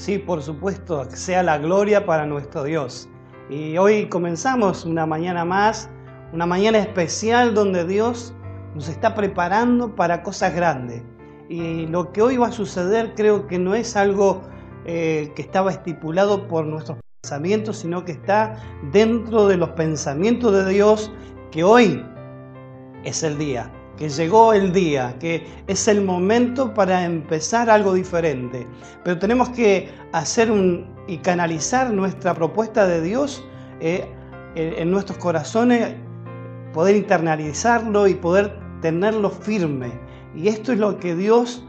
Sí, por supuesto, sea la gloria para nuestro Dios. Y hoy comenzamos una mañana más, una mañana especial donde Dios nos está preparando para cosas grandes. Y lo que hoy va a suceder creo que no es algo eh, que estaba estipulado por nuestros pensamientos, sino que está dentro de los pensamientos de Dios, que hoy es el día que llegó el día, que es el momento para empezar algo diferente. Pero tenemos que hacer un, y canalizar nuestra propuesta de Dios eh, en nuestros corazones, poder internalizarlo y poder tenerlo firme. Y esto es lo que Dios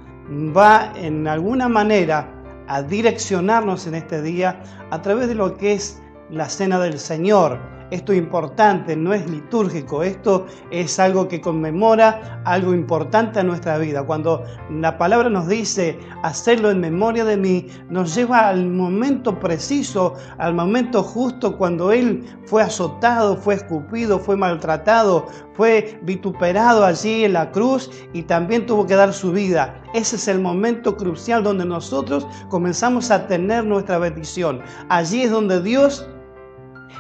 va en alguna manera a direccionarnos en este día a través de lo que es la cena del Señor esto es importante, no es litúrgico, esto es algo que conmemora algo importante en nuestra vida. Cuando la palabra nos dice hacerlo en memoria de mí, nos lleva al momento preciso, al momento justo cuando Él fue azotado, fue escupido, fue maltratado, fue vituperado allí en la cruz y también tuvo que dar su vida. Ese es el momento crucial donde nosotros comenzamos a tener nuestra bendición. Allí es donde Dios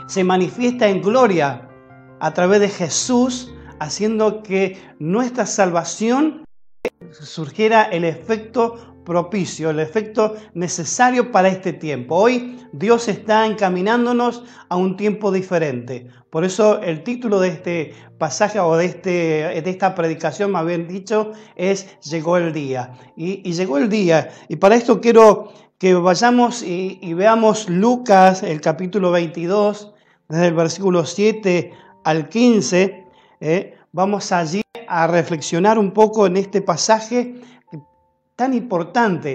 se manifiesta en gloria a través de Jesús, haciendo que nuestra salvación surgiera el efecto propicio, el efecto necesario para este tiempo. Hoy Dios está encaminándonos a un tiempo diferente. Por eso el título de este pasaje o de, este, de esta predicación, más bien dicho, es Llegó el día. Y, llegó el día. Y para esto quiero que vayamos y, veamos Lucas, el capítulo 22, desde el versículo 7 al 15, eh, vamos allí a reflexionar un poco en este pasaje tan importante.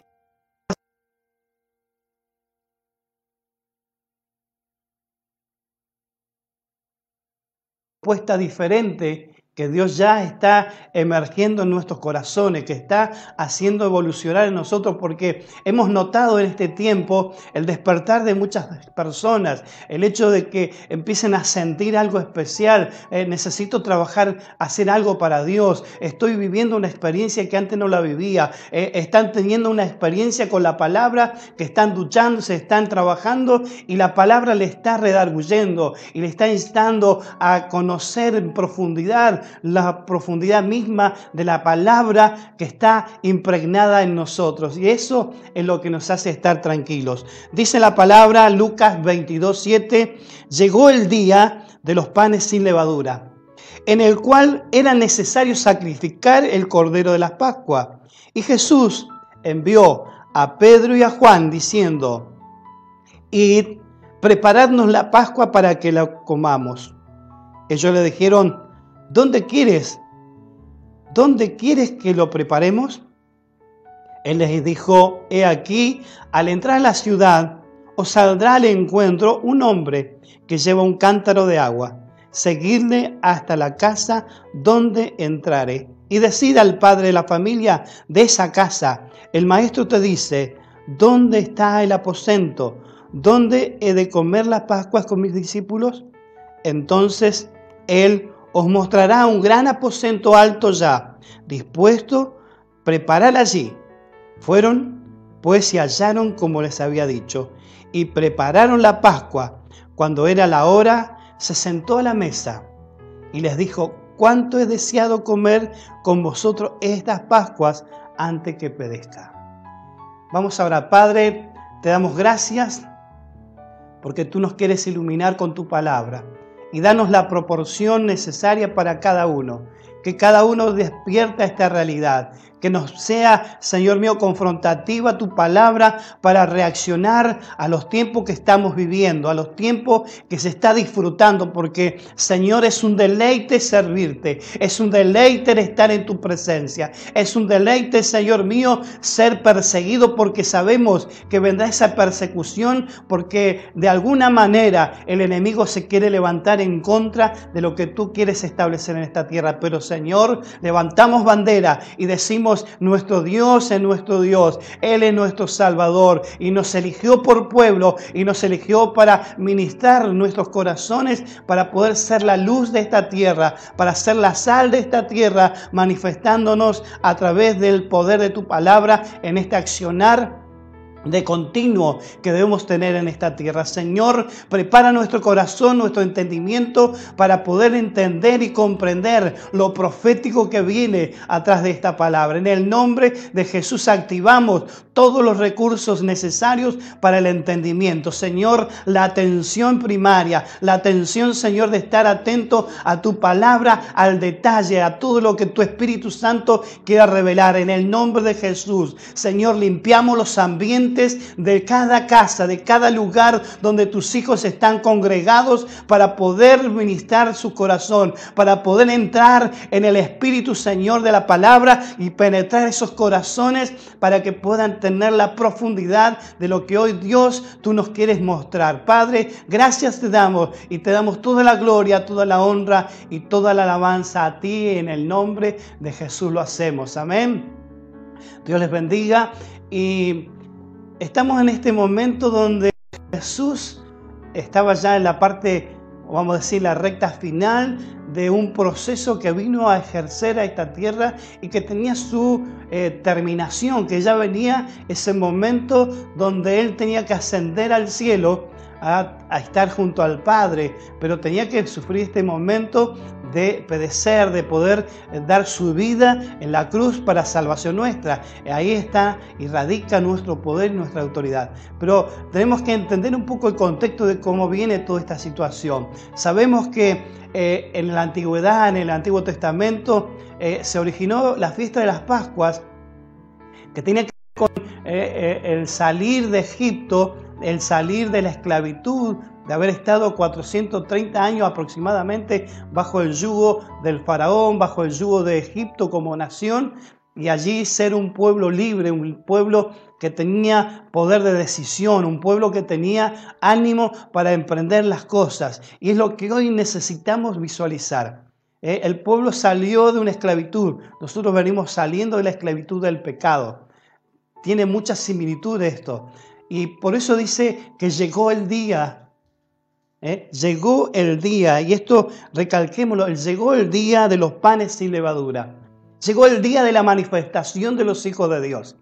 Puesta diferente que Dios ya está emergiendo en nuestros corazones, que está haciendo evolucionar en nosotros, porque hemos notado en este tiempo el despertar de muchas personas, el hecho de que empiecen a sentir algo especial, eh, necesito trabajar, hacer algo para Dios, estoy viviendo una experiencia que antes no la vivía, eh, están teniendo una experiencia con la palabra, que están duchándose, están trabajando y la palabra le está redarguyendo y le está instando a conocer en profundidad la profundidad misma de la palabra que está impregnada en nosotros. Y eso es lo que nos hace estar tranquilos. Dice la palabra Lucas 22, 7, llegó el día de los panes sin levadura, en el cual era necesario sacrificar el cordero de la Pascua. Y Jesús envió a Pedro y a Juan diciendo, id, preparadnos la Pascua para que la comamos. Ellos le dijeron, ¿Dónde quieres? ¿Dónde quieres que lo preparemos? Él les dijo, he aquí, al entrar a la ciudad, os saldrá al encuentro un hombre que lleva un cántaro de agua. Seguidle hasta la casa donde entrare. Y decida al padre de la familia de esa casa, el maestro te dice, ¿dónde está el aposento? ¿Dónde he de comer las Pascuas con mis discípulos? Entonces él os mostrará un gran aposento alto ya, dispuesto, preparar allí. Fueron, pues se hallaron como les había dicho, y prepararon la Pascua. Cuando era la hora, se sentó a la mesa y les dijo, cuánto he deseado comer con vosotros estas Pascuas antes que pedezca. Vamos ahora, Padre, te damos gracias porque tú nos quieres iluminar con tu palabra y danos la proporción necesaria para cada uno. Que cada uno despierta esta realidad que nos sea, Señor mío, confrontativa tu palabra para reaccionar a los tiempos que estamos viviendo, a los tiempos que se está disfrutando, porque, Señor, es un deleite servirte, es un deleite estar en tu presencia, es un deleite, Señor mío, ser perseguido porque sabemos que vendrá esa persecución, porque de alguna manera el enemigo se quiere levantar en contra de lo que tú quieres establecer en esta tierra. Pero, Señor, levantamos bandera y decimos, nuestro Dios es nuestro Dios, Él es nuestro Salvador y nos eligió por pueblo y nos eligió para ministrar nuestros corazones, para poder ser la luz de esta tierra, para ser la sal de esta tierra, manifestándonos a través del poder de tu palabra en este accionar de continuo que debemos tener en esta tierra. Señor, prepara nuestro corazón, nuestro entendimiento para poder entender y comprender lo profético que viene atrás de esta palabra. En el nombre de Jesús activamos todos los recursos necesarios para el entendimiento. Señor, la atención primaria, la atención, Señor, de estar atento a tu palabra, al detalle, a todo lo que tu Espíritu Santo quiera revelar. En el nombre de Jesús, Señor, limpiamos los ambientes de cada casa, de cada lugar donde tus hijos están congregados para poder ministrar su corazón, para poder entrar en el Espíritu Señor de la palabra y penetrar esos corazones para que puedan tener la profundidad de lo que hoy Dios tú nos quieres mostrar. Padre, gracias te damos y te damos toda la gloria, toda la honra y toda la alabanza a ti en el nombre de Jesús lo hacemos. Amén. Dios les bendiga y Estamos en este momento donde Jesús estaba ya en la parte, vamos a decir, la recta final de un proceso que vino a ejercer a esta tierra y que tenía su eh, terminación, que ya venía ese momento donde él tenía que ascender al cielo a, estar junto al Padre, pero tenía que sufrir este momento de pedecer, de poder eh, dar su vida en la cruz para salvación nuestra. Ahí está y radica nuestro poder y nuestra autoridad. Pero tenemos que entender un poco el contexto de cómo viene toda esta situación. Sabemos que eh, en la antigüedad, en el Antiguo Testamento, eh, se originó la fiesta de las Pascuas, que tenía que ver con el salir de Egipto el salir de la esclavitud, de haber estado 430 años aproximadamente bajo el yugo del faraón, bajo el yugo de Egipto como nación, y allí ser un pueblo libre, un pueblo que tenía poder de decisión, un pueblo que tenía ánimo para emprender las cosas. Y es lo que hoy necesitamos visualizar. ¿eh? El pueblo salió de una esclavitud, nosotros venimos saliendo de la esclavitud del pecado. Tiene mucha similitud esto. Y por eso dice que llegó el día. ¿Eh? Llegó el día, y esto recalquémoslo, llegó el día de los panes sin levadura. Llegó el día de la manifestación de los hijos de Dios.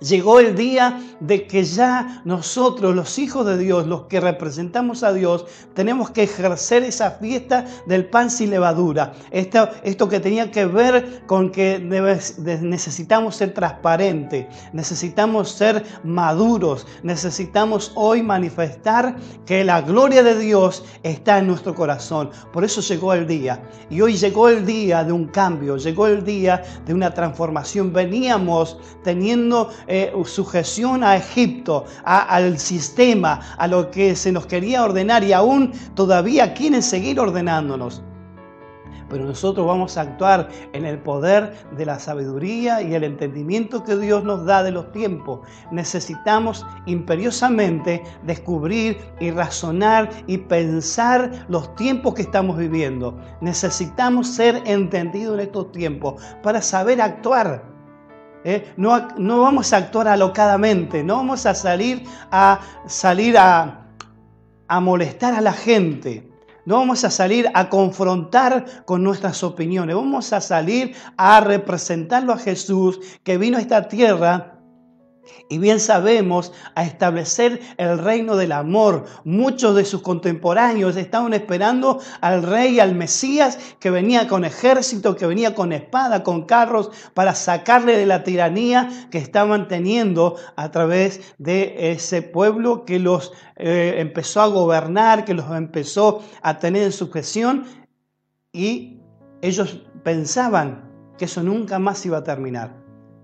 Llegó el día de que ya nosotros, los hijos de Dios, los que representamos a Dios, tenemos que ejercer esa fiesta del pan sin levadura. Esto, que tenía que ver con que necesitamos ser transparentes, necesitamos ser maduros, necesitamos hoy manifestar que la gloria de Dios está en nuestro corazón. Por eso llegó el día. Y hoy llegó el día de un cambio, llegó el día de una transformación. Veníamos teniendo eh, sujeción a Egipto, al sistema, a lo que se nos quería ordenar y aún todavía quieren seguir ordenándonos pero nosotros vamos a actuar en el poder de la sabiduría y el entendimiento que Dios nos da de los tiempos. Necesitamos imperiosamente descubrir y razonar y pensar los tiempos que estamos viviendo. Necesitamos ser entendidos en estos tiempos para saber actuar. ¿Eh? No, no, vamos a actuar alocadamente, no vamos a salir a, salir a, a molestar a la gente. No vamos a salir a confrontar con nuestras opiniones. Vamos a salir a representarlo a Jesús que vino a esta tierra y bien sabemos a establecer el reino del amor. Muchos de sus contemporáneos estaban esperando al rey, al Mesías, que venía con ejército, que venía con espada, con carros, para sacarle de la tiranía que estaban teniendo a través de ese pueblo que los eh, empezó a gobernar, que los empezó a tener en sujeción. Y ellos pensaban que eso nunca más iba a terminar.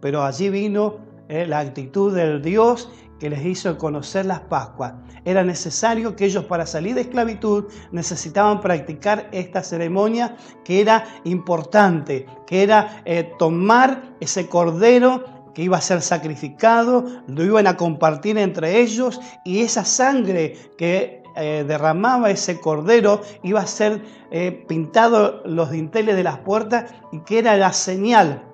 Pero allí vino eh, la actitud del Dios que les hizo conocer las Pascuas. Era necesario que ellos para salir de esclavitud necesitaban practicar esta ceremonia que era importante, que era eh, tomar ese cordero que iba a ser sacrificado, lo iban a compartir entre ellos y esa sangre que eh, derramaba ese cordero iba a ser pintado los dinteles de las puertas y que era la señal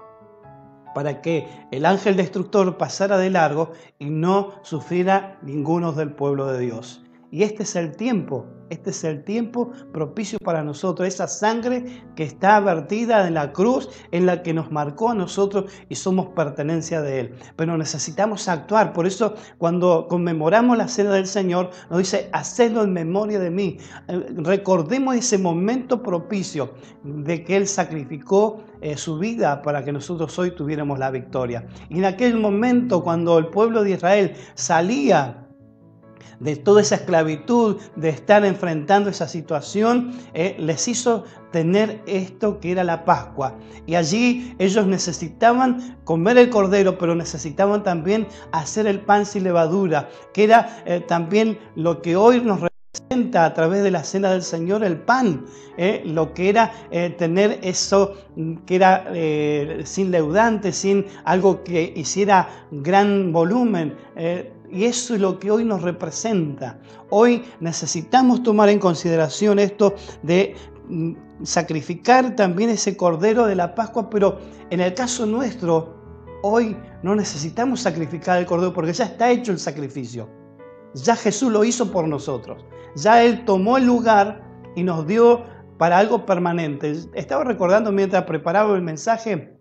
para que el ángel destructor pasara de largo y no sufriera ninguno del pueblo de Dios. Y este es el tiempo, este es el tiempo propicio para nosotros, esa sangre que está vertida en la cruz, en la que nos marcó a nosotros y somos pertenencia de Él. Pero necesitamos actuar, por eso cuando conmemoramos la cena del Señor, nos dice, hacedlo en memoria de mí. Eh, recordemos ese momento propicio de que Él sacrificó eh, su vida para que nosotros hoy tuviéramos la victoria. Y en aquel momento, cuando el pueblo de Israel salía de toda esa esclavitud, de estar enfrentando esa situación, eh, les hizo tener esto que era la Pascua. Y allí ellos necesitaban comer el cordero, pero necesitaban también hacer el pan sin levadura, que era eh, también lo que hoy nos representa a través de la cena del Señor el pan, eh, lo que era tener eso que era sin leudante, sin algo que hiciera gran volumen. Y eso es lo que hoy nos representa. Hoy necesitamos tomar en consideración esto de mm, sacrificar también ese cordero de la Pascua, pero en el caso nuestro, hoy no necesitamos sacrificar el cordero porque ya está hecho el sacrificio. Ya Jesús lo hizo por nosotros. Ya Él tomó el lugar y nos dio para algo permanente. Estaba recordando mientras preparaba el mensaje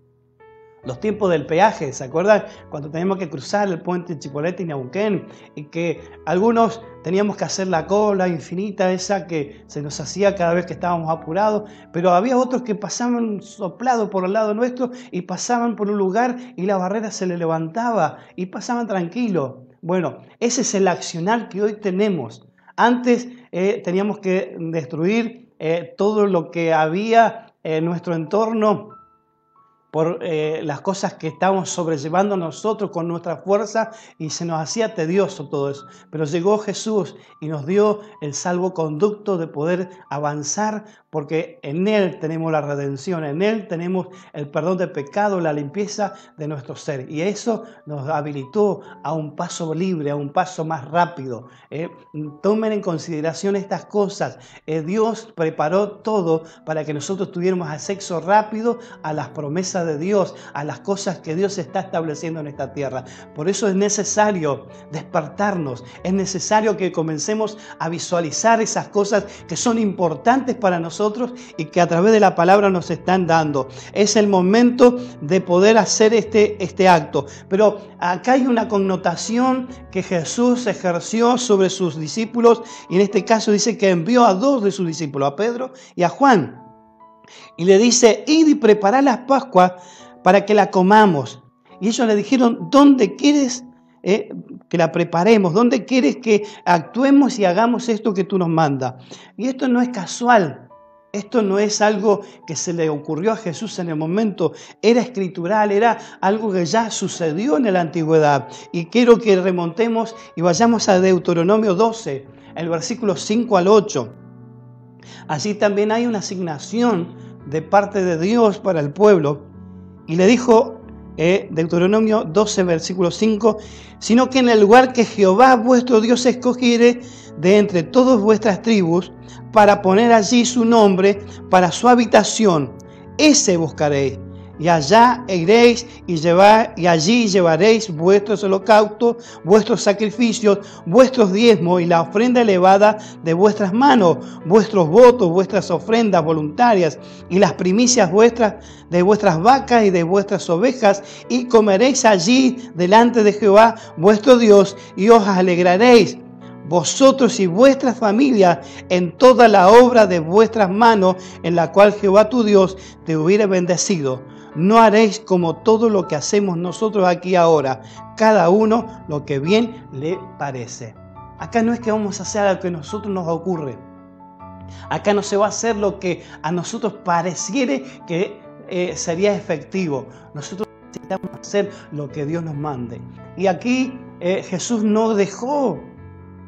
los tiempos del peaje, ¿se acuerdan? Cuando teníamos que cruzar el puente Chipolete y Neuquén y que algunos teníamos que hacer la cola infinita esa que se nos hacía cada vez que estábamos apurados, pero había otros que pasaban soplados por el lado nuestro y pasaban por un lugar y la barrera se le levantaba y pasaban tranquilos. Bueno, ese es el accionar que hoy tenemos. Antes eh, teníamos que destruir eh, todo lo que había en nuestro entorno por eh, las cosas que estábamos sobrellevando nosotros con nuestra fuerza y se nos hacía tedioso todo eso. Pero llegó Jesús y nos dio el salvoconducto de poder avanzar porque en Él tenemos la redención, en Él tenemos el perdón de pecado, la limpieza de nuestro ser. Y eso nos habilitó a un paso libre, a un paso más rápido. ¿eh? Tomen en consideración estas cosas. Eh, Dios preparó todo para que nosotros tuviéramos acceso rápido a las promesas de Dios, a las cosas que Dios está estableciendo en esta tierra. Por eso es necesario despertarnos, es necesario que comencemos a visualizar esas cosas que son importantes para nosotros y que a través de la palabra nos están dando. Es el momento de poder hacer este, este acto. Pero acá hay una connotación que Jesús ejerció sobre sus discípulos y en este caso dice que envió a dos de sus discípulos, a Pedro y a Juan. Y le dice, id y preparad las Pascuas para que la comamos. Y ellos le dijeron, ¿dónde quieres eh, que la preparemos? ¿Dónde quieres que actuemos y hagamos esto que tú nos mandas? Y esto no es casual. Esto no es algo que se le ocurrió a Jesús en el momento, era escritural, era algo que ya sucedió en la antigüedad. Y quiero que remontemos y vayamos a Deuteronomio 12, el versículo 5 al 8. Allí también hay una asignación de parte de Dios para el pueblo. Y le dijo eh, Deuteronomio 12, versículo 5, sino que en el lugar que Jehová vuestro Dios escogiere de entre todas vuestras tribus, para poner allí su nombre para su habitación. Ese buscaréis. Y allá iréis y, allí llevaréis vuestros holocaustos, vuestros sacrificios, vuestros diezmos y la ofrenda elevada de vuestras manos, vuestros votos, vuestras ofrendas voluntarias y las primicias vuestras de vuestras vacas y de vuestras ovejas, y comeréis allí delante de Jehová vuestro Dios, y os alegraréis vosotros y vuestras familias en toda la obra de vuestras manos en la cual Jehová tu Dios te hubiera bendecido. No haréis como todo lo que hacemos nosotros aquí ahora, cada uno lo que bien le parece. Acá no es que vamos a hacer lo que a nosotros nos ocurre. Acá no se va a hacer lo que a nosotros pareciere que eh, sería efectivo. Nosotros necesitamos hacer lo que Dios nos mande. Y aquí eh, Jesús no dejó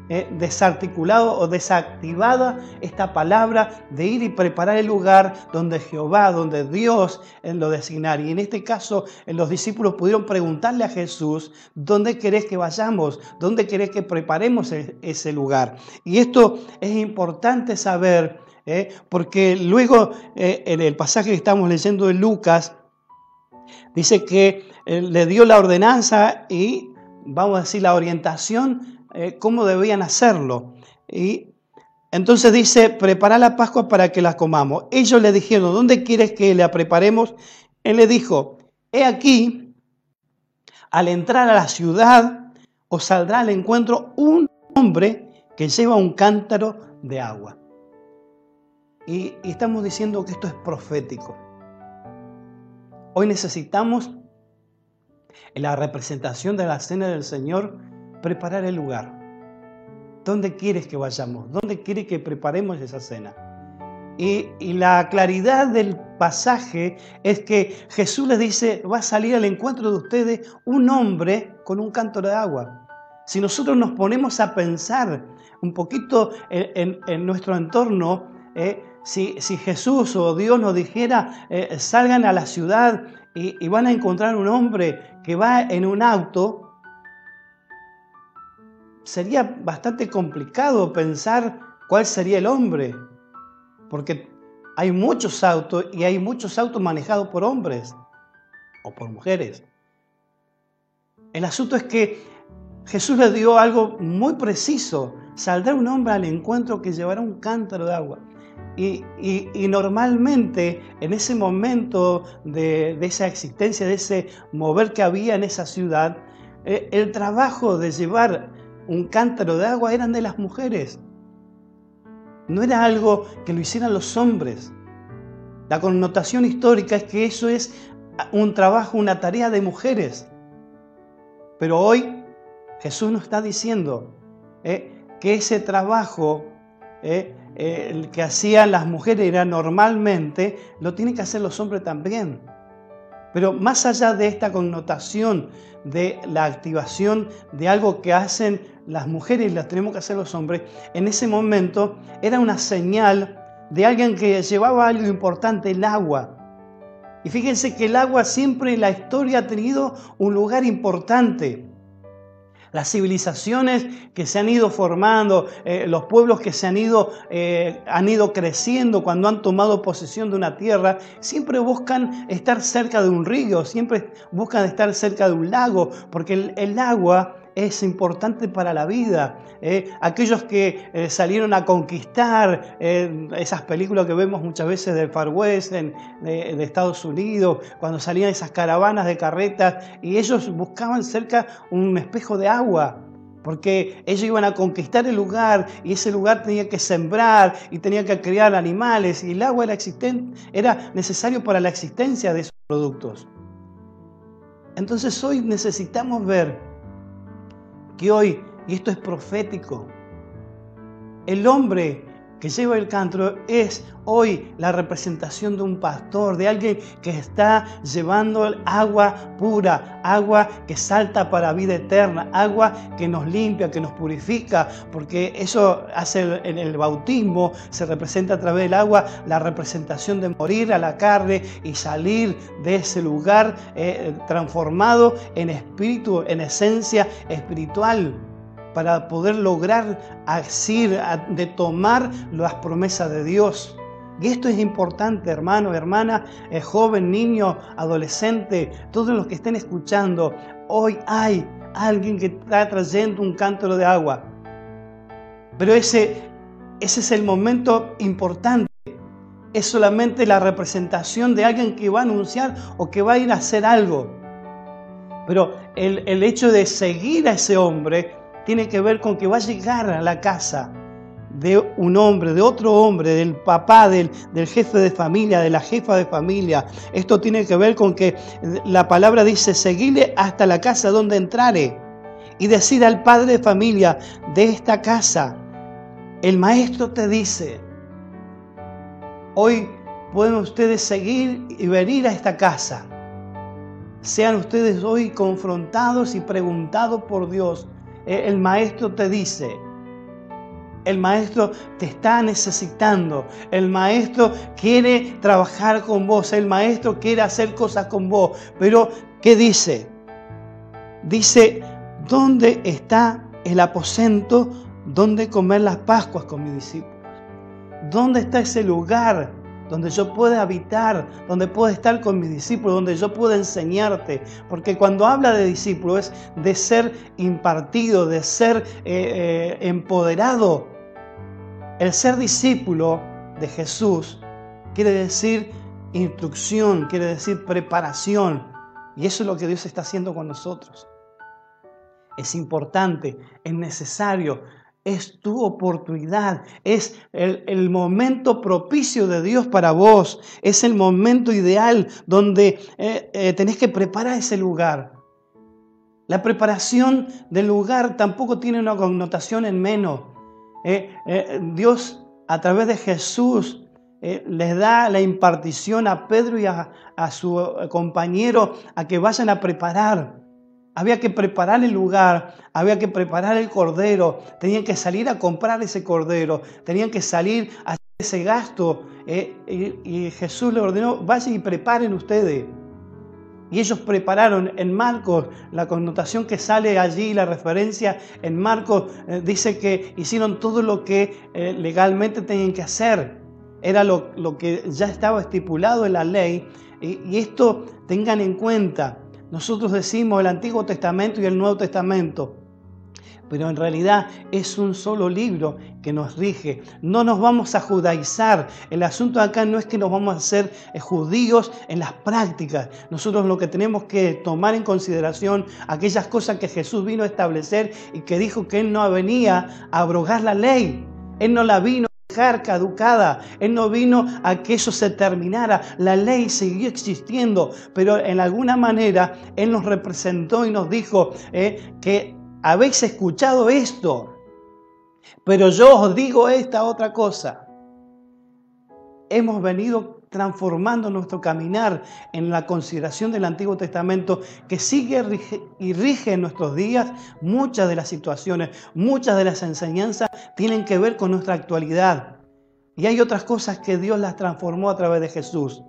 eh, desarticulado o desactivada esta palabra de ir y preparar el lugar donde Jehová, donde Dios lo designar. Y en este caso, eh, los discípulos pudieron preguntarle a Jesús, ¿dónde querés que vayamos? ¿Dónde querés que preparemos e-, ese lugar? Y esto es importante saber, eh, porque luego en el pasaje que estamos leyendo de Lucas, dice que le dio la ordenanza y, vamos a decir, la orientación eh, cómo debían hacerlo. Y entonces dice, prepara la Pascua para que la comamos. Ellos le dijeron, ¿dónde quieres que la preparemos? Él le dijo, he aquí, al entrar a la ciudad, os saldrá al encuentro un hombre que lleva un cántaro de agua. Y, y estamos diciendo que esto es profético. Hoy necesitamos, en la representación de la cena del Señor, preparar el lugar. ¿Dónde quieres que vayamos? ¿Dónde quieres que preparemos esa cena? Y, la claridad del pasaje es que Jesús les dice, va a salir al encuentro de ustedes un hombre con un cántaro de agua. Si nosotros nos ponemos a pensar un poquito en, nuestro entorno, eh, si, si, Jesús o Dios nos dijera, eh, salgan a la ciudad y, y van a encontrar un hombre que va en un auto, sería bastante complicado pensar cuál sería el hombre, porque hay muchos autos y hay muchos autos manejados por hombres o por mujeres. El asunto es que Jesús le dio algo muy preciso. Saldrá un hombre al encuentro que llevará un cántaro de agua. Y, normalmente en ese momento de, de, esa existencia, de ese mover que había en esa ciudad, eh, el trabajo de llevar un cántaro de agua eran de las mujeres. No era algo que lo hicieran los hombres. La connotación histórica es que eso es un trabajo, una tarea de mujeres. Pero hoy Jesús nos está diciendo eh, que ese trabajo eh, eh, el que hacían las mujeres era normalmente, lo tienen que hacer los hombres también. Pero más allá de esta connotación de la activación de algo que hacen las mujeres y las tenemos que hacer los hombres, en ese momento era una señal de alguien que llevaba algo importante, el agua. Y fíjense que el agua siempre en la historia ha tenido un lugar importante. Las civilizaciones que se han ido formando, eh, los pueblos que se han ido, eh, han ido creciendo cuando han tomado posesión de una tierra, siempre buscan estar cerca de un río, siempre buscan estar cerca de un lago, porque el, el agua es importante para la vida. ¿eh? Aquellos que eh, salieron a conquistar eh, esas películas que vemos muchas veces del Far West, de, de, Estados Unidos, cuando salían esas caravanas de carretas y ellos buscaban cerca un espejo de agua. Porque ellos iban a conquistar el lugar y ese lugar tenía que sembrar y tenía que criar animales y el agua era, era necesario para la existencia de esos productos. Entonces hoy necesitamos ver que hoy, y esto es profético, el hombre que lleva el cántaro es hoy la representación de un pastor, de alguien que está llevando agua pura, agua que salta para vida eterna, agua que nos limpia, que nos purifica, porque eso hace en el bautismo, se representa a través del agua la representación de morir a la carne y salir de ese lugar eh, transformado en espíritu, en esencia espiritual para poder lograr asir, de tomar las promesas de Dios. Y esto es importante, hermano, hermana, eh, joven, niño, adolescente, todos los que estén escuchando. Hoy hay alguien que está trayendo un cántaro de agua. Pero ese, ese es el momento importante. Es solamente la representación de alguien que va a anunciar o que va a ir a hacer algo. Pero el, el hecho de seguir a ese hombre tiene que ver con que va a llegar a la casa de un hombre, de otro hombre, del papá, del, del, jefe de familia, de la jefa de familia. Esto tiene que ver con que la palabra dice, seguile hasta la casa donde entrare y decir al padre de familia de esta casa, el maestro te dice, hoy pueden ustedes seguir y venir a esta casa. Sean ustedes hoy confrontados y preguntados por Dios el maestro te dice, el maestro te está necesitando. El maestro quiere trabajar con vos. El maestro quiere hacer cosas con vos. Pero, ¿qué dice? Dice, ¿dónde está el aposento donde comer las Pascuas con mis discípulos? ¿Dónde está ese lugar donde yo pueda habitar, donde pueda estar con mis discípulos, donde yo pueda enseñarte. Porque cuando habla de discípulo es de ser impartido, de ser eh, eh, empoderado El ser discípulo de Jesús quiere decir instrucción, quiere decir preparación. Y eso es lo que Dios está haciendo con nosotros. Es importante, es necesario, es tu oportunidad, es el, momento propicio de Dios para vos, es el momento ideal donde eh, eh, tenés que preparar ese lugar. La preparación del lugar tampoco tiene una connotación en menos. Eh, Dios a través de Jesús les da la impartición a Pedro y a, a su compañero a que vayan a preparar. Había que preparar el lugar, había que preparar el cordero, tenían que salir a comprar ese cordero, tenían que salir a hacer ese gasto. Eh, y, Jesús le ordenó, vayan y preparen ustedes. Y ellos prepararon en Marcos, la connotación que sale allí, la referencia en Marcos, eh, dice que hicieron todo lo que eh, legalmente tenían que hacer. Era lo, que ya estaba estipulado en la ley. y esto tengan en cuenta. Nosotros decimos el Antiguo Testamento y el Nuevo Testamento, pero en realidad es un solo libro que nos rige. No nos vamos a judaizar. El asunto acá no es que nos vamos a hacer eh, judíos en las prácticas. Nosotros lo que tenemos que tomar en consideración aquellas cosas que Jesús vino a establecer y que dijo que Él no venía a abrogar la ley. Él no la vino caducada. Él no vino a que eso se terminara. La ley siguió existiendo, pero en alguna manera Él nos representó y nos dijo eh, que habéis escuchado esto, pero yo os digo esta otra cosa. Hemos venido transformando nuestro caminar en la consideración del Antiguo Testamento que sigue y rige en nuestros días. Muchas de las situaciones, muchas de las enseñanzas tienen que ver con nuestra actualidad. Y hay otras cosas que Dios las transformó a través de Jesús.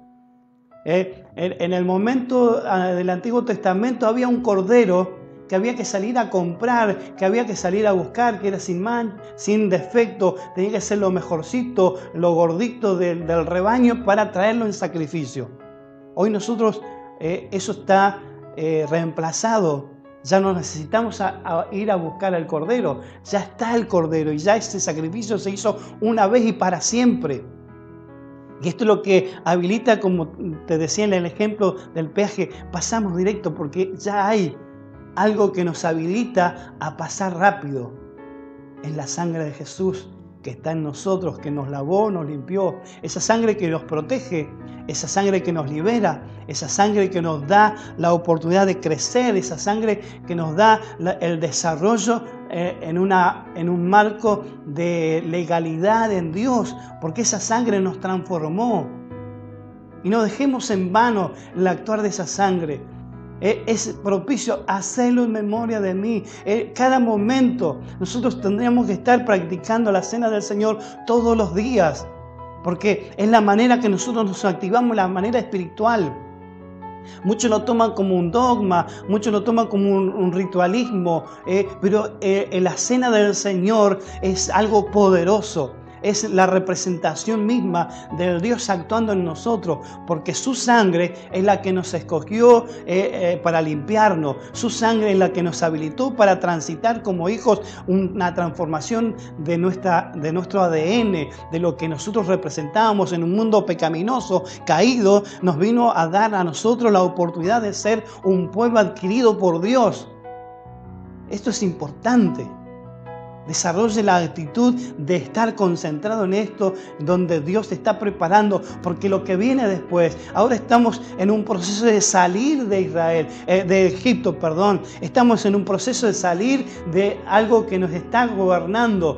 Eh, en el momento ah, del Antiguo Testamento había un cordero que había que salir a comprar, que había que salir a buscar, que era sin man, sin defecto, tenía que ser lo mejorcito, lo gordito del, rebaño para traerlo en sacrificio. Hoy nosotros eh, eso está eh, reemplazado. Ya no necesitamos ir a buscar al cordero, ya está el cordero y ya ese sacrificio se hizo una vez y para siempre. Y esto es lo que habilita, como te decía en el ejemplo del peaje, pasamos directo porque ya hay algo que nos habilita a pasar rápido. Es la sangre de Jesús que está en nosotros, que nos lavó, nos limpió. Esa sangre que nos protege, esa sangre que nos libera, esa sangre que nos da la oportunidad de crecer, esa sangre que nos da el desarrollo eh, en, una, en un marco de legalidad en Dios, porque esa sangre nos transformó. Y no dejemos en vano el actuar de esa sangre. Eh, es propicio hacerlo en memoria de mí. Eh, cada momento nosotros tendríamos que estar practicando la cena del Señor todos los días, porque es la manera que nosotros nos activamos, la manera espiritual. Muchos lo toman como un dogma, muchos lo toman como un, ritualismo, eh, pero la cena del Señor es algo poderoso es la representación misma del Dios actuando en nosotros, porque su sangre es la que nos escogió eh, eh, para limpiarnos, su sangre es la que nos habilitó para transitar como hijos una transformación de, nuestra, de nuestro ADN, de lo que nosotros representábamos en un mundo pecaminoso, caído, nos vino a dar a nosotros la oportunidad de ser un pueblo adquirido por Dios. Esto es importante. Desarrolle la actitud de estar concentrado en esto, donde Dios te está preparando, porque lo que viene después, ahora estamos en un proceso de salir de Israel, eh, de Egipto, perdón. Estamos en un proceso de salir de algo que nos está gobernando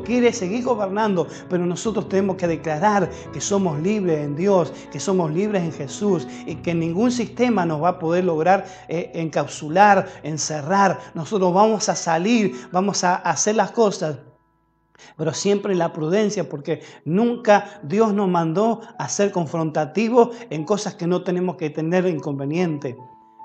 quiere seguir gobernando, pero nosotros tenemos que declarar que somos libres en Dios, que somos libres en Jesús y que ningún sistema nos va a poder lograr eh, encapsular, encerrar. Nosotros vamos a salir, vamos a hacer las cosas pero siempre la prudencia, porque nunca Dios nos mandó a ser confrontativos en cosas que no tenemos que tener inconveniente.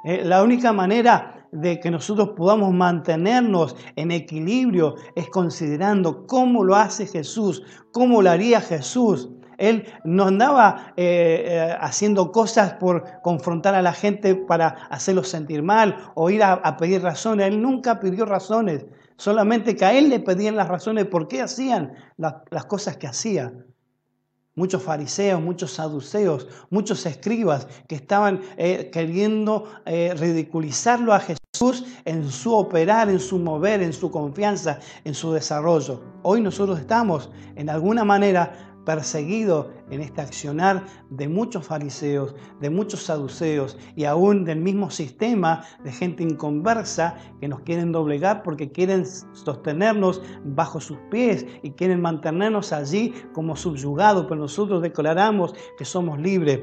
Eh, la única manera de que nosotros podamos mantenernos en equilibrio es considerando cómo lo hace Jesús, cómo lo haría Jesús. Él no andaba eh, eh, haciendo cosas por confrontar a la gente para hacerlos sentir mal o ir a, pedir razones. Él nunca pidió razones, solamente que a él le pedían las razones por qué hacían las cosas que hacían. Muchos fariseos, muchos saduceos, muchos escribas que estaban eh, queriendo eh, ridiculizarlo a Jesús en su operar, en su mover, en su confianza, en su desarrollo. Hoy nosotros estamos en alguna manera perseguido en este accionar de muchos fariseos, de muchos saduceos y aún del mismo sistema de gente inconversa que nos quieren doblegar porque quieren sostenernos bajo sus pies y quieren mantenernos allí como subyugados, pero nosotros declaramos que somos libres.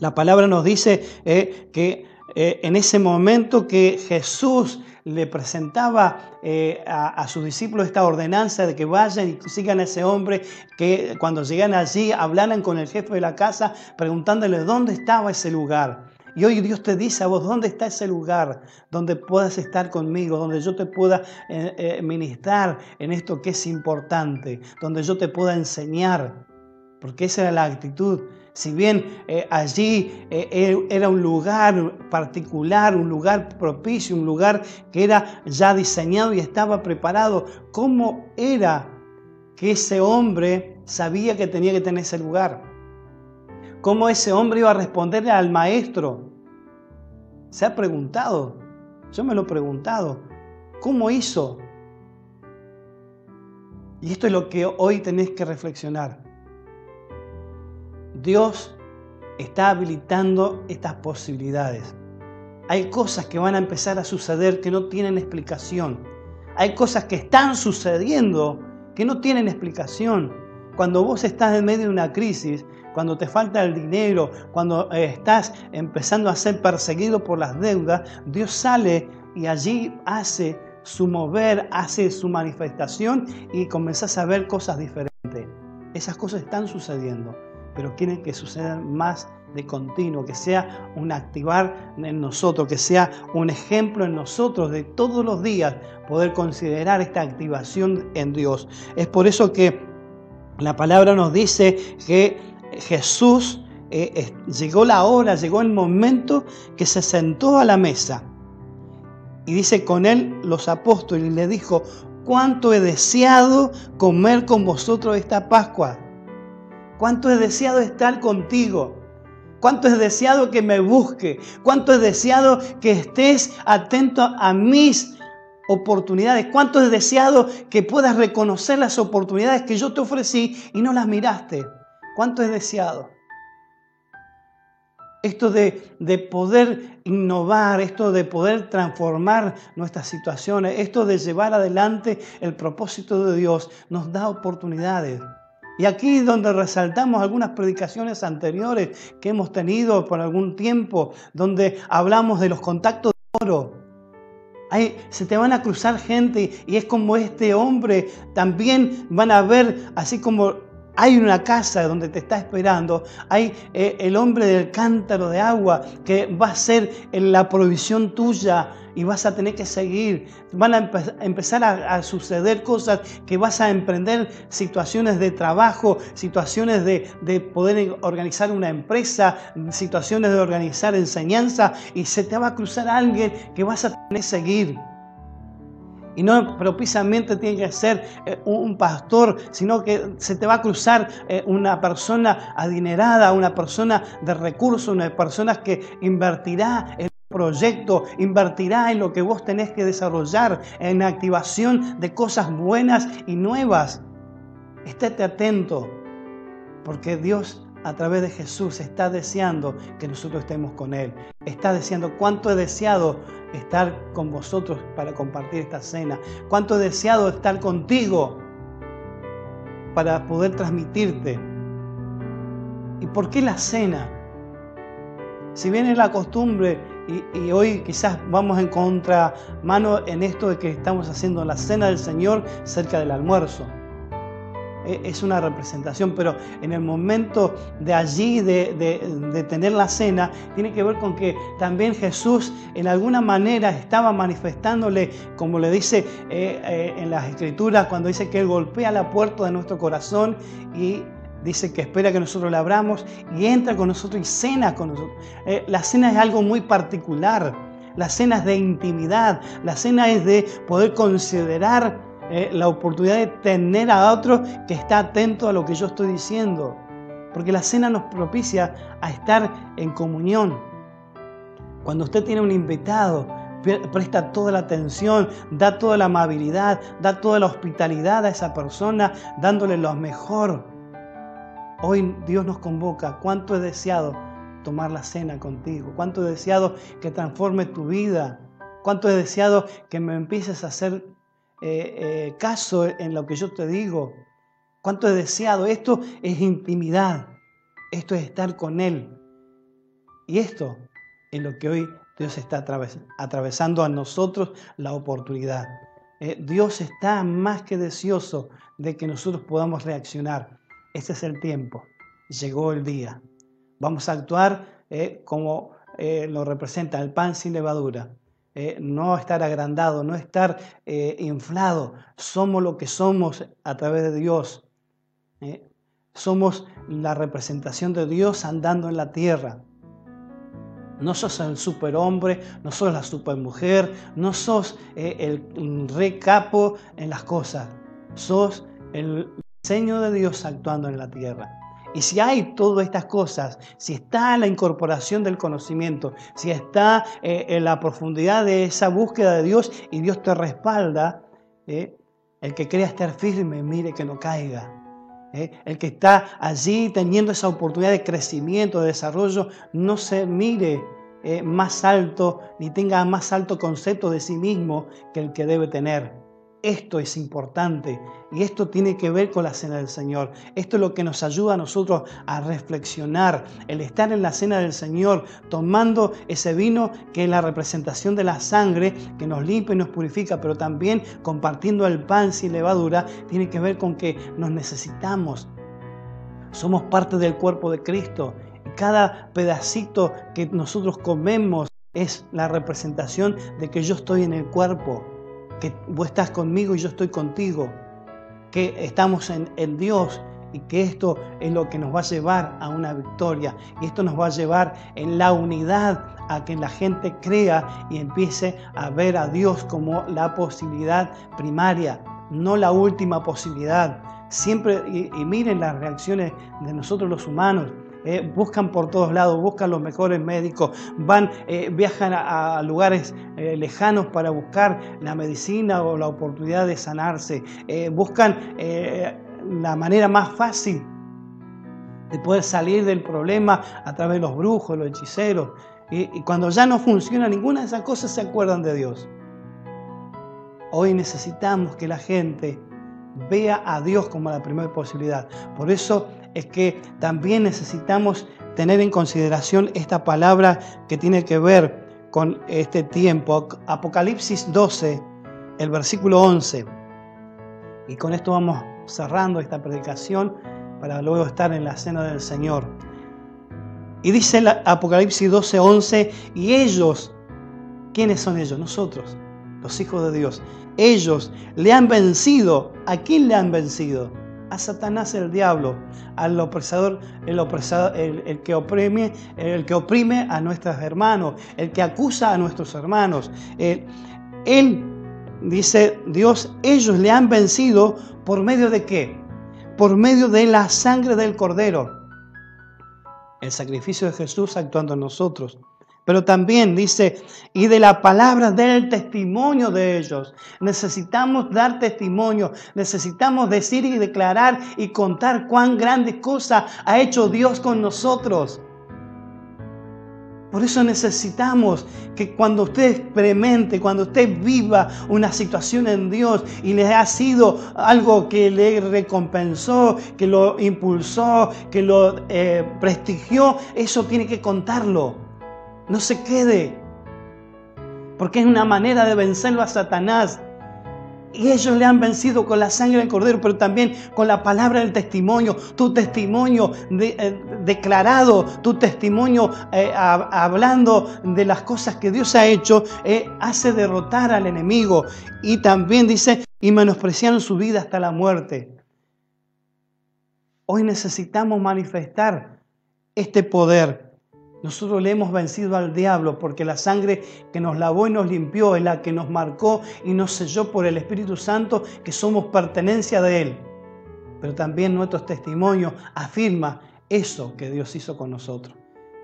La palabra nos dice eh, que eh, en ese momento que Jesús le presentaba eh, a, sus discípulos esta ordenanza de que vayan y sigan a ese hombre, que cuando llegan allí hablaran con el jefe de la casa preguntándole dónde estaba ese lugar. Y hoy Dios te dice a vos, ¿dónde está ese lugar donde puedas estar conmigo, donde yo te pueda eh, eh, ministrar en esto que es importante, donde yo te pueda enseñar? Porque esa era la actitud si bien eh, allí eh, era un lugar particular, un lugar propicio, un lugar que era ya diseñado y estaba preparado, ¿cómo era que ese hombre sabía que tenía que tener ese lugar? ¿Cómo ese hombre iba a responderle al maestro? ¿Se ha preguntado? Yo me lo he preguntado. ¿Cómo hizo? Y esto es lo que hoy tenés que reflexionar. Dios está habilitando estas posibilidades. Hay cosas que van a empezar a suceder que no tienen explicación. Hay cosas que están sucediendo que no tienen explicación. Cuando vos estás en medio de una crisis, cuando te falta el dinero, cuando eh, estás empezando a ser perseguido por las deudas, Dios sale y allí hace su mover, hace su manifestación y comenzás a ver cosas diferentes. Esas cosas están sucediendo pero quieren que suceda más de continuo, que sea un activar en nosotros, que sea un ejemplo en nosotros de todos los días poder considerar esta activación en Dios. Es por eso que la palabra nos dice que Jesús eh, llegó la hora, llegó el momento que se sentó a la mesa. Y dice con él los apóstoles y le dijo, cuánto he deseado comer con vosotros esta Pascua cuánto he deseado estar contigo. Cuánto he deseado que me busque. Cuánto he deseado que estés atento a mis oportunidades. Cuánto he deseado que puedas reconocer las oportunidades que yo te ofrecí y no las miraste. Cuánto he deseado. Esto de, de, poder innovar, esto de poder transformar nuestras situaciones, esto de llevar adelante el propósito de Dios, nos da oportunidades. Y aquí donde resaltamos algunas predicaciones anteriores que hemos tenido por algún tiempo, donde hablamos de los contactos de oro. Ahí se te van a cruzar gente y es como este hombre, también van a ver, así como hay una casa donde te está esperando, hay eh, el hombre del cántaro de agua que va a ser la provisión tuya y vas a tener que seguir. Van a empezar a, suceder cosas que vas a emprender situaciones de trabajo, situaciones de, de poder organizar una empresa, situaciones de organizar enseñanza y se te va a cruzar alguien que vas a tener que seguir. Y no propiamente tiene que ser eh, un pastor, sino que se te va a cruzar eh, una persona adinerada, una persona de recursos, una persona que invertirá en proyecto, invertirá en lo que vos tenés que desarrollar, en activación de cosas buenas y nuevas. Estéte atento, porque Dios a través de Jesús está deseando que nosotros estemos con Él. Está deseando cuánto he deseado estar con vosotros para compartir esta cena. Cuánto he deseado estar contigo para poder transmitirte. ¿Y por qué la cena? Si bien es la costumbre y, hoy quizás vamos en contramano en esto de que estamos haciendo la cena del Señor cerca del almuerzo. E, es una representación, pero en el momento de allí, de, tener la cena, tiene que ver con que también Jesús en alguna manera estaba manifestándole, como le dice eh, eh, en las escrituras, cuando dice que Él golpea la puerta de nuestro corazón y dice que espera que nosotros la abramos y entra con nosotros y cena con nosotros. Eh, la cena es algo muy particular. la cena es de intimidad, la cena es de poder considerar eh, la oportunidad de tener a otro que está atento a lo que yo estoy diciendo. Porque la cena nos propicia a estar en comunión. Cuando usted tiene un invitado, presta toda la atención, da toda la amabilidad, da toda la hospitalidad a esa persona, dándole lo mejor. Hoy Dios nos convoca. ¿Cuánto he deseado tomar la cena contigo? ¿Cuánto he deseado que transforme tu vida? ¿Cuánto he deseado que me empieces a hacer eh, eh, caso en lo que yo te digo? ¿Cuánto he deseado? Esto es intimidad. Esto es estar con Él. Y esto es lo que hoy Dios está atravesando a nosotros la oportunidad. Eh, Dios está más que deseoso de que nosotros podamos reaccionar. Este es el tiempo. Llegó el día. Vamos a actuar como lo representa el pan sin levadura. No estar agrandado, no estar inflado. Somos lo que somos a través de Dios. Somos la representación de Dios andando en la tierra. No sos el superhombre, no sos la supermujer, no sos eh, el re capo en las cosas. Sos el diseño de Dios actuando en la tierra. Y si hay todas estas cosas, si está la incorporación del conocimiento, si está eh, en la profundidad de esa búsqueda de Dios y Dios te respalda, eh, el que crea estar firme, mire que no caiga. El que está allí teniendo esa oportunidad de crecimiento, de desarrollo, no se mire eh, más alto ni tenga más alto concepto de sí mismo que el que debe tener. Esto es importante y esto tiene que ver con la cena del Señor. Esto es lo que nos ayuda a nosotros a reflexionar, el estar en la cena del Señor, tomando ese vino que es la representación de la sangre que nos limpia y nos purifica, pero también compartiendo el pan sin levadura, tiene que ver con que nos necesitamos. Somos parte del cuerpo de Cristo cada pedacito que nosotros comemos es la representación de que yo estoy en el cuerpo, que vos estás conmigo y yo estoy contigo, que estamos en, en Dios y que esto es lo que nos va a llevar a una victoria y esto nos va a llevar en la unidad a que la gente crea y empiece a ver a Dios como la posibilidad primaria, no la última posibilidad. Siempre, y, y miren las reacciones de nosotros los humanos, eh, buscan por todos lados, buscan los mejores médicos, van, eh, viajan a, lugares eh, lejanos para buscar la medicina o la oportunidad de sanarse, buscan la manera más fácil de poder salir del problema a través de los brujos, los hechiceros. y cuando ya no funciona ninguna de esas cosas, se acuerdan de Dios. Hoy necesitamos que la gente vea a Dios como la primera posibilidad. Por eso es que también necesitamos tener en consideración esta palabra que tiene que ver con este tiempo. Apocalipsis 12, el versículo 11. Y con esto vamos cerrando esta predicación para luego estar en la cena del Señor. Y dice Apocalipsis 12, 11, y ellos, ¿quiénes son ellos? Nosotros, los hijos de Dios. Ellos le han vencido. ¿A quién le han vencido? A Satanás el diablo, al opresador, el, opresador, el, que oprime, el que oprime a nuestros hermanos, el que acusa a nuestros hermanos. Eh, él, dice Dios, ellos le han vencido por medio de qué? Por medio de la sangre del cordero. El sacrificio de Jesús actuando en nosotros. Pero también dice, y de la palabra del testimonio de ellos. Necesitamos dar testimonio, necesitamos decir y declarar y contar cuán grande cosa ha hecho Dios con nosotros. Por eso necesitamos que cuando usted experimente, cuando usted viva una situación en Dios y le ha sido algo que le recompensó, que lo impulsó, que lo eh, prestigió, eso tiene que contarlo. No se quede. Porque es una manera de vencerlo a Satanás. Y ellos le han vencido con la sangre del cordero, pero también con la palabra del testimonio, tu testimonio eh, declarado, tu testimonio eh, hablando de las cosas que Dios ha hecho, eh, hace derrotar al enemigo. Y también dice, y menospreciaron su vida hasta la muerte. Hoy necesitamos manifestar este poder Nosotros le hemos vencido al diablo porque la sangre que nos lavó y nos limpió es la que nos marcó y nos selló por el Espíritu Santo que somos pertenencia de Él. Pero también nuestro testimonio afirma eso que Dios hizo con nosotros.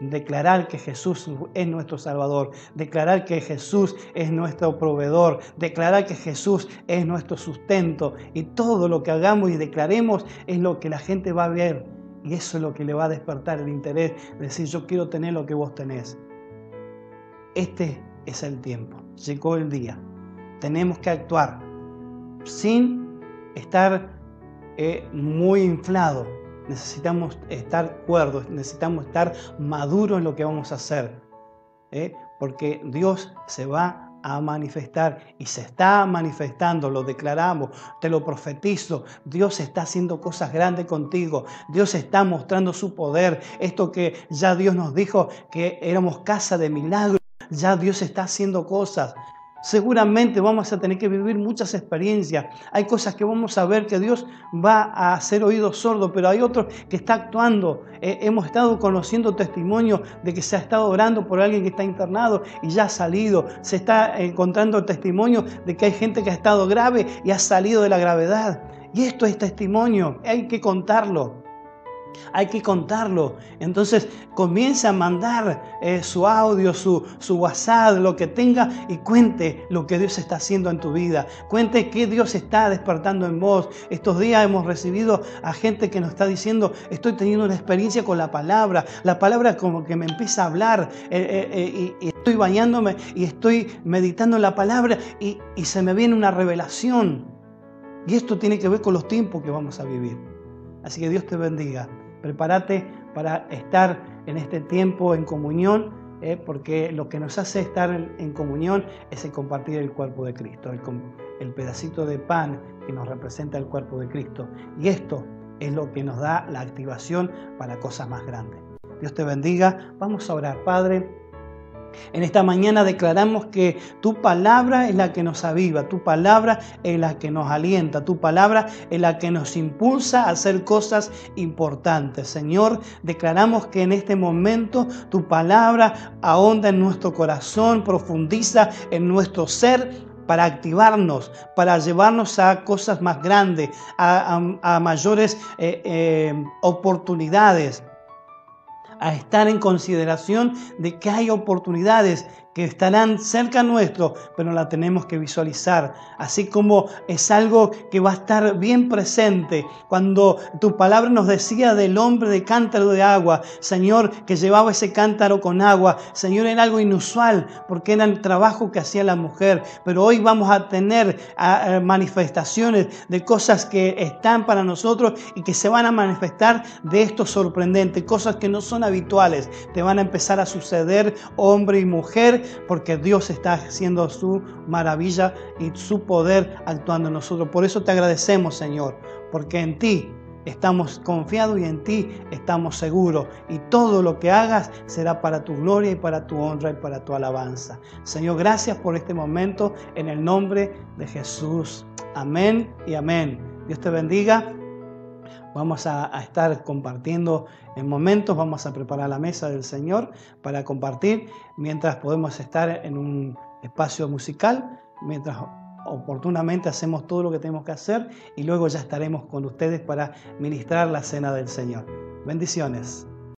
Declarar que Jesús es nuestro Salvador, declarar que Jesús es nuestro proveedor, declarar que Jesús es nuestro sustento y todo lo que hagamos y declaremos es lo que la gente va a ver y eso es lo que le va a despertar el interés, de decir yo quiero tener lo que vos tenés. Este es el tiempo, llegó el día. Tenemos que actuar sin estar eh, muy inflado. Necesitamos estar cuerdos, necesitamos estar maduros en lo que vamos a hacer. ¿eh? Porque Dios se va a manifestar y se está manifestando, lo declaramos, te lo profetizo. Dios está haciendo cosas grandes contigo. Dios está mostrando su poder. Esto que ya Dios nos dijo que éramos casa de milagros, ya Dios está haciendo cosas. Seguramente vamos a tener que vivir muchas experiencias. Hay cosas que vamos a ver que Dios va a hacer oídos sordos, pero hay otros que está actuando. Eh, hemos estado conociendo testimonios de que se ha estado orando por alguien que está internado y ya ha salido. Se está encontrando testimonio de que hay gente que ha estado grave y ha salido de la gravedad. Y esto es testimonio, hay que contarlo. Hay que contarlo. Entonces comienza a mandar eh, su audio, su, su WhatsApp, lo que tenga y cuente lo que Dios está haciendo en tu vida. Cuente qué Dios está despertando en vos. Estos días hemos recibido a gente que nos está diciendo, estoy teniendo una experiencia con la palabra. La palabra como que me empieza a hablar eh, eh, y, estoy bañándome y estoy meditando la palabra y, y se me viene una revelación. Y esto tiene que ver con los tiempos que vamos a vivir. Así que Dios te bendiga. Prepárate para estar en este tiempo en comunión, eh, porque lo que nos hace estar en, comunión es el compartir el cuerpo de Cristo, el, el pedacito de pan que nos representa el cuerpo de Cristo. Y esto es lo que nos da la activación para cosas más grandes. Dios te bendiga. Vamos a orar, Padre. En esta mañana declaramos que tu palabra es la que nos aviva, tu palabra es la que nos alienta, tu palabra es la que nos impulsa a hacer cosas importantes. Señor, declaramos que en este momento tu palabra ahonda en nuestro corazón, profundiza en nuestro ser para activarnos, para llevarnos a cosas más grandes, a, mayores eh, eh, oportunidades a estar en consideración de que hay oportunidades que estarán cerca nuestro, pero la tenemos que visualizar. Así como es algo que va a estar bien presente. Cuando tu palabra nos decía del hombre de cántaro de agua, Señor, que llevaba ese cántaro con agua, Señor, era algo inusual porque era el trabajo que hacía la mujer. Pero hoy vamos a tener manifestaciones de cosas que están para nosotros y que se van a manifestar de esto sorprendente, cosas que no son habituales. Te van a empezar a suceder hombre y mujer porque Dios está haciendo su maravilla y su poder actuando en nosotros. Por eso te agradecemos, Señor, porque en ti estamos confiados y en ti estamos seguros. Y todo lo que hagas será para tu gloria y para tu honra y para tu alabanza. Señor, gracias por este momento en el nombre de Jesús. Amén y amén. Dios te bendiga. Vamos a, estar compartiendo en momentos, vamos a preparar la mesa del Señor para compartir mientras podemos estar en un espacio musical, mientras oportunamente hacemos todo lo que tenemos que hacer y luego ya estaremos con ustedes para ministrar la cena del Señor. Bendiciones.